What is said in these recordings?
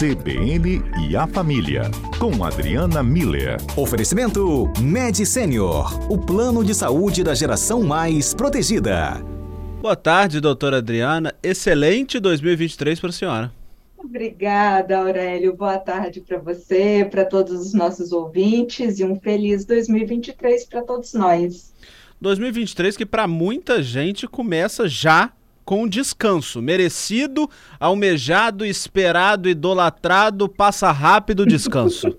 CBN e a Família, com Adriana Miller. Oferecimento Med Senior, o plano de saúde da geração mais protegida. Boa tarde, doutora Adriana. Excelente 2023 para a senhora. Obrigada, Aurélio. Boa tarde para você, para todos os nossos ouvintes e um feliz 2023 para todos nós. 2023 que para muita gente começa já com descanso, merecido, almejado, esperado, idolatrado, passa rápido descanso.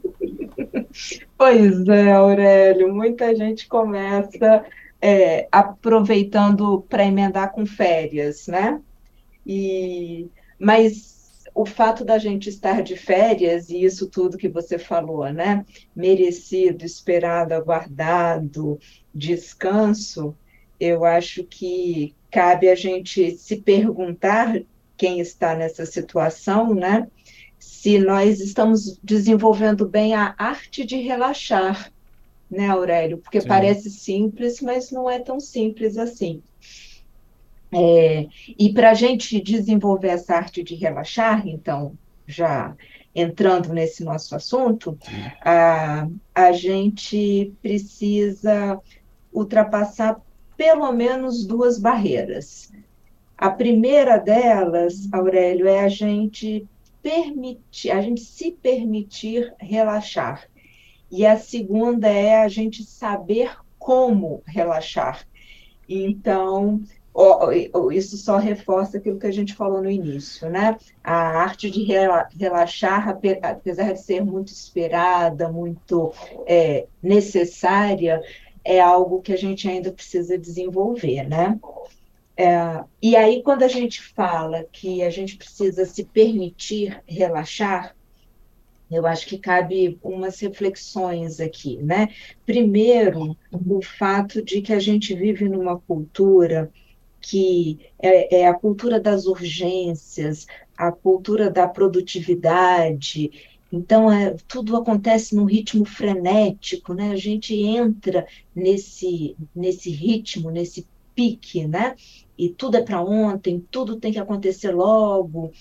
pois é, Aurélio, muita gente começa é, aproveitando para emendar com férias, né? E, mas o fato da gente estar de férias e isso tudo que você falou, né? Merecido, esperado, aguardado, descanso, eu acho que cabe a gente se perguntar quem está nessa situação, né? Se nós estamos desenvolvendo bem a arte de relaxar, né, Aurélio? Porque Sim. parece simples, mas não é tão simples assim. É, e para a gente desenvolver essa arte de relaxar, então, já entrando nesse nosso assunto, a, a gente precisa ultrapassar pelo menos duas barreiras. A primeira delas, Aurélio, é a gente permitir, a gente se permitir relaxar. E a segunda é a gente saber como relaxar. Então, isso só reforça aquilo que a gente falou no início, né? A arte de relaxar, apesar de ser muito esperada, muito é, necessária, é algo que a gente ainda precisa desenvolver, né? É, e aí, quando a gente fala que a gente precisa se permitir relaxar, eu acho que cabe umas reflexões aqui, né? Primeiro, o fato de que a gente vive numa cultura que é, é, a cultura das urgências, a cultura da produtividade. Então, é, tudo acontece num ritmo frenético, né? A gente entra nesse, nesse ritmo, nesse pique, né? E tudo é para ontem, tudo tem que acontecer logo.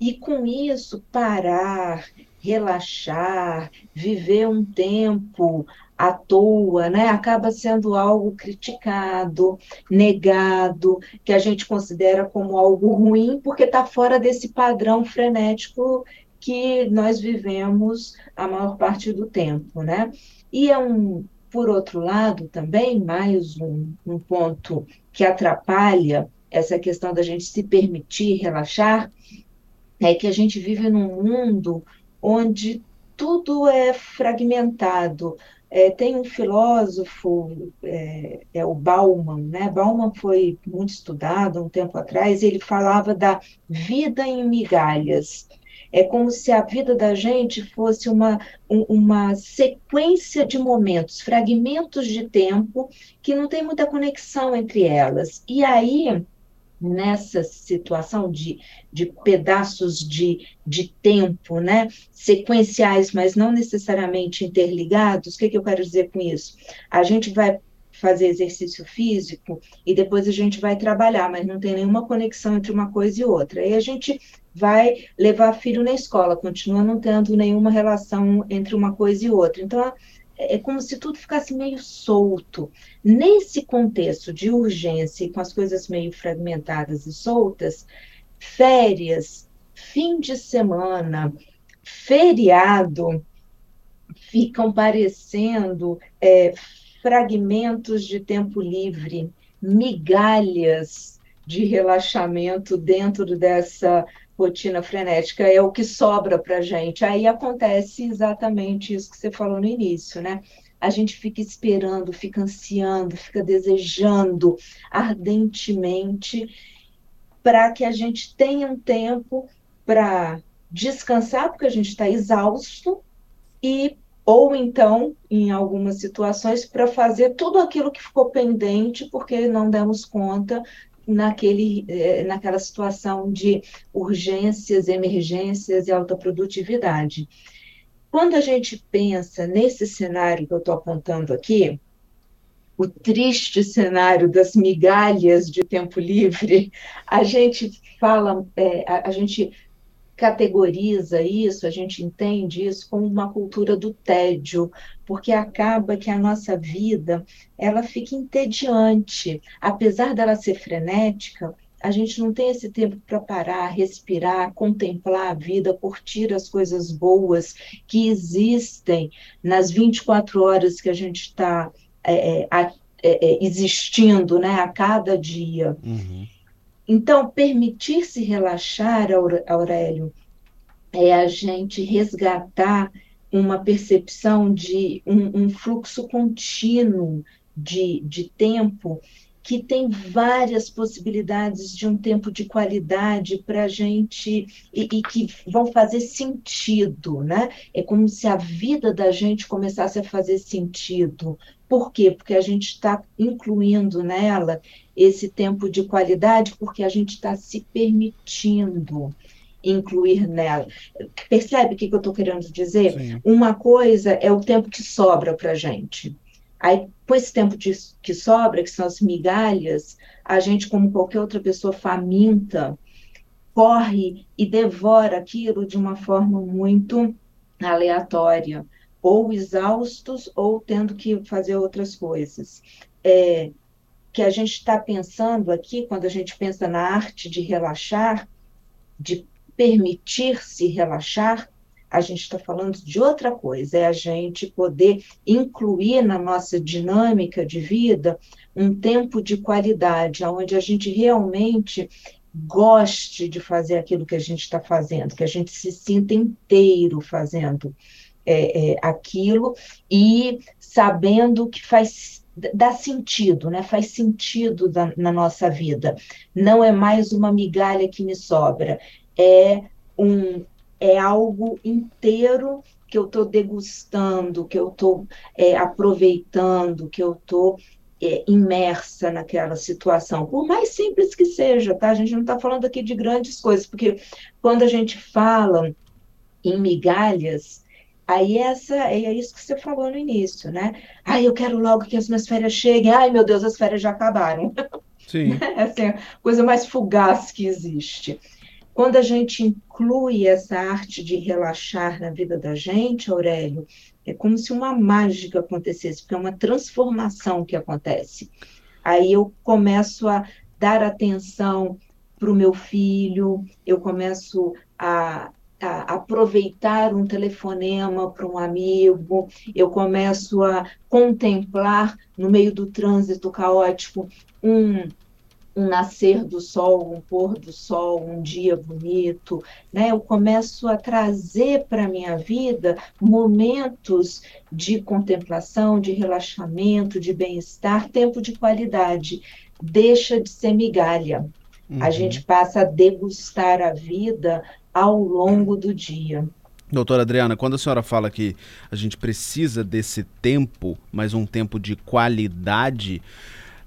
E com isso, parar, relaxar, viver um tempo à toa, né? Acaba sendo algo criticado, negado, que a gente considera como algo ruim, porque está fora desse padrão frenético que nós vivemos a maior parte do tempo, né? E é um, por outro lado, também, mais um, um ponto que atrapalha essa questão da gente se permitir relaxar, é que a gente vive num mundo onde tudo é fragmentado. É, tem um filósofo, é, é, o Bauman, né? Bauman foi muito estudado um tempo atrás, ele falava da vida em migalhas. É como se a vida da gente fosse uma, uma sequência de momentos, fragmentos de tempo que não tem muita conexão entre elas. E aí nessa situação de, de pedaços de, de tempo, né, sequenciais, mas não necessariamente interligados, o que, que eu quero dizer com isso? A gente vai fazer exercício físico e depois a gente vai trabalhar, mas não tem nenhuma conexão entre uma coisa e outra. Aí a gente vai levar filho na escola, continua não tendo nenhuma relação entre uma coisa e outra. Então, é como se tudo ficasse meio solto. Nesse contexto de urgência e com as coisas meio fragmentadas e soltas, férias, fim de semana, feriado, ficam parecendo é, fragmentos de tempo livre, migalhas de relaxamento dentro dessa rotina frenética é o que sobra para a gente. Aí acontece exatamente isso que você falou no início, né? A gente fica esperando, fica ansiando, fica desejando ardentemente para que a gente tenha um tempo para descansar, porque a gente está exausto, e ou então, em algumas situações, para fazer tudo aquilo que ficou pendente, porque não demos conta naquele, eh, naquela situação de urgências, emergências e alta produtividade. Quando a gente pensa nesse cenário que eu estou apontando aqui, o triste cenário das migalhas de tempo livre, a gente fala, é, a, a, gente categoriza isso, a gente entende isso como uma cultura do tédio, porque acaba que a nossa vida ela fica entediante, apesar dela ser frenética, a gente não tem esse tempo para parar, respirar, contemplar a vida, curtir as coisas boas que existem nas 24 horas que a gente está é, é, é, é, existindo né, a cada dia. Uhum. Então, permitir-se relaxar, Aurélio, é a gente resgatar uma percepção de um, um fluxo contínuo de, de tempo que tem várias possibilidades de um tempo de qualidade para a gente e, e, que vão fazer sentido, né? É como se a vida da gente começasse a fazer sentido. Por quê? Porque a gente está incluindo nela esse tempo de qualidade, porque a gente está se permitindo incluir nela. Percebe o que, que eu estou querendo dizer? Sim. Uma coisa é o tempo que sobra para a gente. Aí, com esse tempo de, que sobra, que são as migalhas, a gente, como qualquer outra pessoa faminta, corre e devora aquilo de uma forma muito aleatória, ou exaustos, ou tendo que fazer outras coisas. É, que a gente está pensando aqui, quando a gente pensa na arte de relaxar, de permitir-se relaxar, a gente está falando de outra coisa, é a gente poder incluir na nossa dinâmica de vida um tempo de qualidade, onde a gente realmente goste de fazer aquilo que a gente está fazendo, que a gente se sinta inteiro fazendo é, é, aquilo e sabendo que faz dá sentido, né? Faz sentido da, na nossa vida. Não é mais uma migalha que me sobra, é um é algo inteiro que eu estou degustando, que eu estou é, aproveitando, que eu estou é, imersa naquela situação, por mais simples que seja, tá? A gente não está falando aqui de grandes coisas, porque quando a gente fala em migalhas, aí essa é isso que você falou no início, né? Ai, eu quero logo que as minhas férias cheguem. Ai, meu Deus, as férias já acabaram. Sim. Essa é a coisa mais fugaz que existe. Quando a gente inclui essa arte de relaxar na vida da gente, Aurélio, é como se uma mágica acontecesse, porque é uma transformação que acontece. Aí eu começo a dar atenção para o meu filho, eu começo a, a aproveitar um telefonema para um amigo, eu começo a contemplar no meio do trânsito caótico um um nascer do sol, um pôr do sol, um dia bonito, né? Eu começo a trazer para a minha vida momentos de contemplação, de relaxamento, de bem-estar, tempo de qualidade. Deixa de ser migalha. Uhum. A gente passa a degustar a vida ao longo do dia. Doutora Adriana, quando a senhora fala que a gente precisa desse tempo, mas um tempo de qualidade,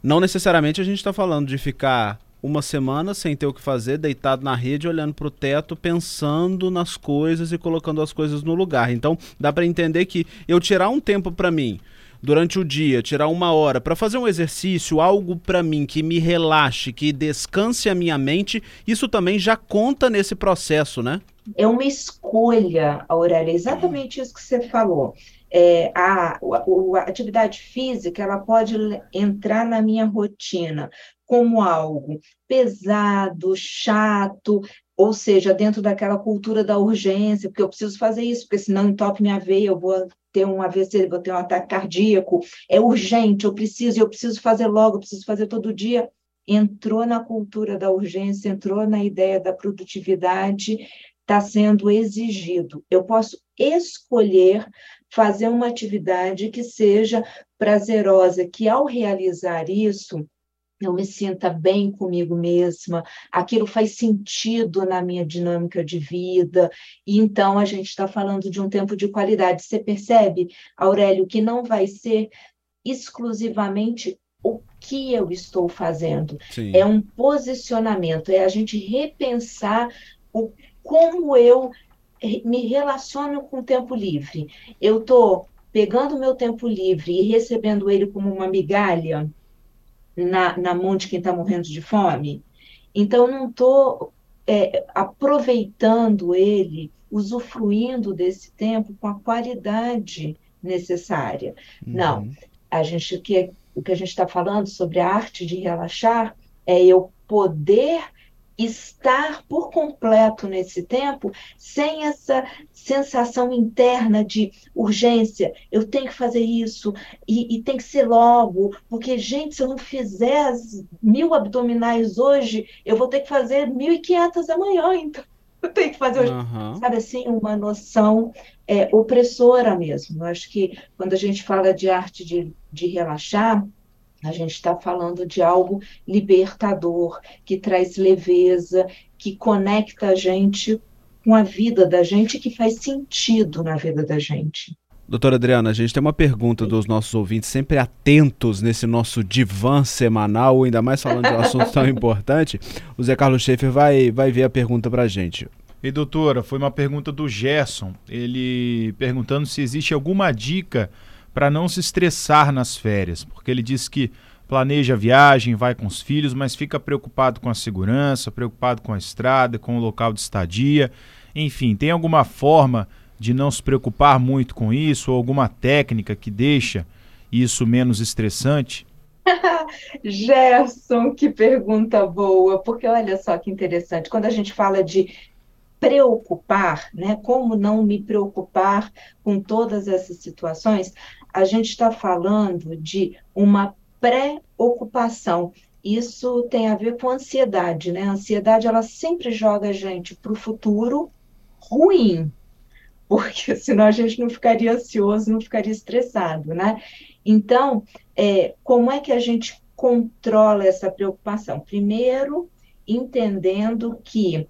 não necessariamente a gente está falando de ficar uma semana sem ter o que fazer, deitado na rede, olhando para o teto, pensando nas coisas e colocando as coisas no lugar. Então, dá para entender que eu tirar um tempo para mim durante o dia, tirar uma hora para fazer um exercício, algo para mim que me relaxe, que descanse a minha mente, isso também já conta nesse processo, né? É uma escolha, Aurélia, exatamente isso que você falou é, a, a, a atividade física ela pode entrar na minha rotina como algo pesado, chato, ou seja, dentro daquela cultura da urgência, porque eu preciso fazer isso, porque senão entope minha veia, eu vou ter um AVC, vou ter um ataque cardíaco, é urgente, eu preciso, eu preciso fazer logo, eu preciso fazer todo dia. Entrou na cultura da urgência, entrou na ideia da produtividade, está sendo exigido. Eu posso escolher fazer uma atividade que seja prazerosa, que ao realizar isso, eu me sinta bem comigo mesma, aquilo faz sentido na minha dinâmica de vida, e então a gente está falando de um tempo de qualidade. Você percebe, Aurélio, que não vai ser exclusivamente o que eu estou fazendo, Sim. é um posicionamento, é a gente repensar o como eu me relaciono com o tempo livre. Eu estou pegando o meu tempo livre e recebendo ele como uma migalha na, na mão de quem está morrendo de fome. Então, não estou é, aproveitando ele, usufruindo desse tempo com a qualidade necessária. Uhum. Não, a gente que o que a gente está falando sobre a arte de relaxar é eu poder estar por completo nesse tempo sem essa sensação interna de urgência, eu tenho que fazer isso e, e, tem que ser logo, porque, gente, se eu não fizer as mil abdominais hoje, eu vou ter que fazer mil e quinhentas amanhã, então eu tenho que fazer hoje. Uhum. Sabe assim, uma noção é, opressora mesmo. Eu acho que quando a gente fala de arte de, de relaxar, a gente está falando de algo libertador, que traz leveza, que conecta a gente com a vida da gente, que faz sentido na vida da gente. Doutora Adriana, a gente tem uma pergunta dos nossos ouvintes, sempre atentos nesse nosso divã semanal, ainda mais falando de um assunto tão importante. O Zé Carlos Schaefer vai, vai ver a pergunta para a gente. E doutora, foi uma pergunta do Gerson, ele perguntando se existe alguma dica para não se estressar nas férias, porque ele diz que planeja a viagem, vai com os filhos, mas fica preocupado com a segurança, preocupado com a estrada, com o local de estadia. Enfim, tem alguma forma de não se preocupar muito com isso ou alguma técnica que deixa isso menos estressante? Gerson, que pergunta boa, porque olha só que interessante, quando a gente fala de preocupar, né? Como não me preocupar com todas essas situações? A gente está falando de uma pré-ocupação. Isso tem a ver com ansiedade, né? A ansiedade ela sempre joga a gente para o futuro ruim, porque senão a gente não ficaria ansioso, não ficaria estressado, né? Então, é, como é que a gente controla essa preocupação? Primeiro, entendendo que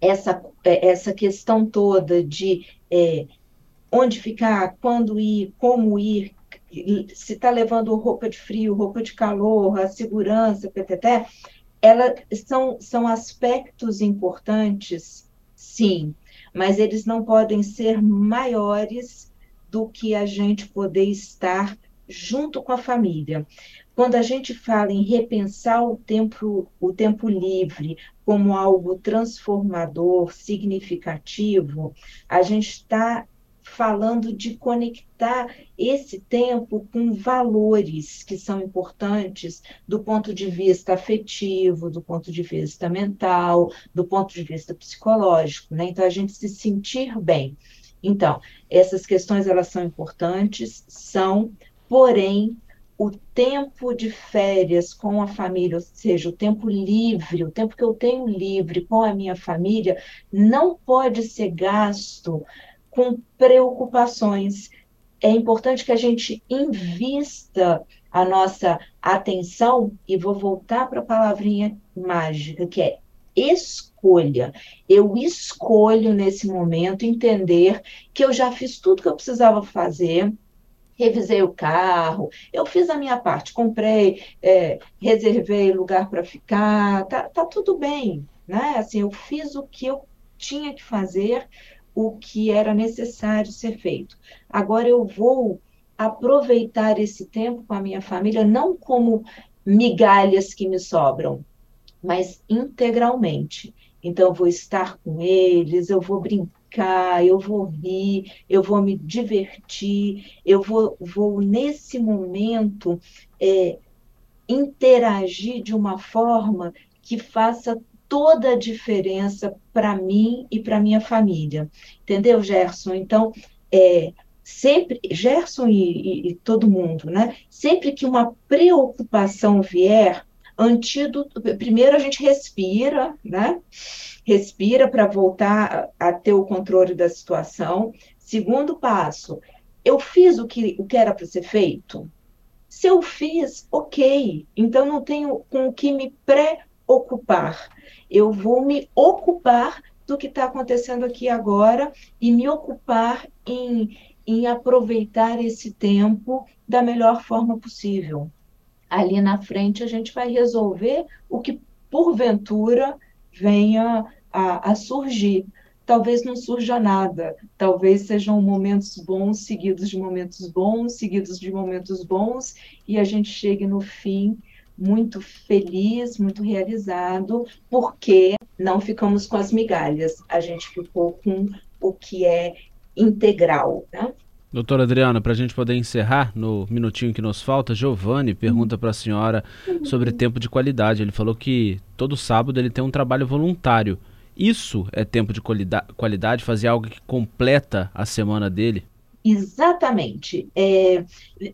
essa, é, essa questão toda de é, onde ficar, quando ir, como ir, se está levando roupa de frio, roupa de calor, a segurança, ptt, ela, são, são aspectos importantes, sim, mas eles não podem ser maiores do que a gente poder estar junto com a família. Quando a gente fala em repensar o tempo, o tempo livre como algo transformador, significativo, a gente está falando de conectar esse tempo com valores que são importantes do ponto de vista afetivo, do ponto de vista mental, do ponto de vista psicológico, né? Então a gente se sentir bem. Então, essas questões elas são importantes, são, porém, o tempo de férias com a família, ou seja, o tempo livre, o tempo que eu tenho livre com a minha família, não pode ser gasto com preocupações. É importante que a gente invista a nossa atenção, e vou voltar para a palavrinha mágica, que é escolha. Eu escolho nesse momento entender que eu já fiz tudo que eu precisava fazer, revisei o carro, eu fiz a minha parte, comprei, é, reservei lugar para ficar, tá, tá tudo bem, né? Assim, eu fiz o que eu tinha que fazer o que era necessário ser feito. Agora eu vou aproveitar esse tempo com a minha família, não como migalhas que me sobram, mas integralmente. Então, eu vou estar com eles, eu vou brincar, eu vou rir, eu vou me divertir, eu vou, vou nesse momento, é, interagir de uma forma que faça toda a diferença para mim e para minha família. Entendeu, Gerson? Então, é, sempre, Gerson e, e, e, todo mundo, né? Sempre que uma preocupação vier, antídoto, primeiro a gente respira, né? Respira para voltar a, ter o controle da situação. Segundo passo, eu fiz o que, o que era para ser feito? Se eu fiz, ok. Então não tenho com o que me preocupar eu vou me ocupar do que está acontecendo aqui agora e me ocupar em, em aproveitar esse tempo da melhor forma possível. Ali na frente a gente vai resolver o que porventura venha a, a surgir. Talvez não surja nada, talvez sejam momentos bons seguidos de momentos bons, seguidos de momentos bons, e a gente chegue no fim muito feliz, muito realizado, porque não ficamos com as migalhas, a gente ficou com o que é integral. Né? Doutora Adriana, para a gente poder encerrar no minutinho que nos falta, Giovanni pergunta para a senhora sobre tempo de qualidade. Ele falou que todo sábado ele tem um trabalho voluntário. Isso é tempo de qualidade, fazer algo que completa a semana dele? Exatamente. É,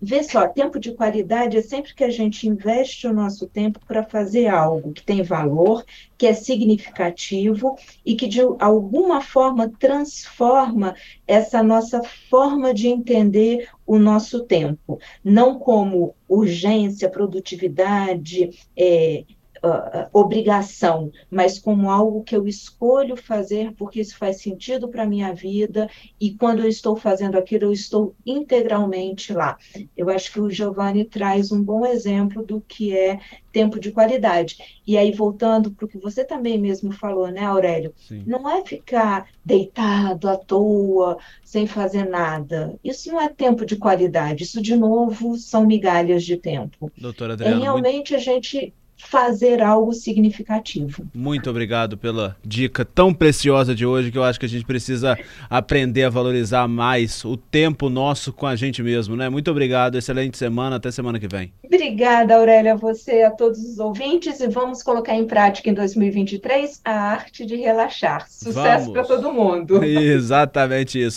vê só, tempo de qualidade é sempre que a gente investe o nosso tempo para fazer algo que tem valor, que é significativo e que de alguma forma transforma essa nossa forma de entender o nosso tempo. Não como urgência, produtividade, é, uh, obrigação, mas como algo que eu escolho fazer porque isso faz sentido para a minha vida e quando eu estou fazendo aquilo, eu estou integralmente lá. Eu acho que o Giovanni traz um bom exemplo do que é tempo de qualidade. E aí, voltando para o que você também mesmo falou, né, Aurélio? Sim. Não é ficar deitado à toa, sem fazer nada. Isso não é tempo de qualidade. Isso, de novo, são migalhas de tempo. Doutora Adriana, é realmente muito... a gente fazer algo significativo. Muito obrigado pela dica tão preciosa de hoje que eu acho que a gente precisa aprender a valorizar mais o tempo nosso com a gente mesmo, né? Muito obrigado, excelente semana, até semana que vem. Obrigada, Aurélia, a você, a todos os ouvintes e vamos colocar em prática em 2023 a arte de relaxar. Sucesso para todo mundo. Exatamente isso.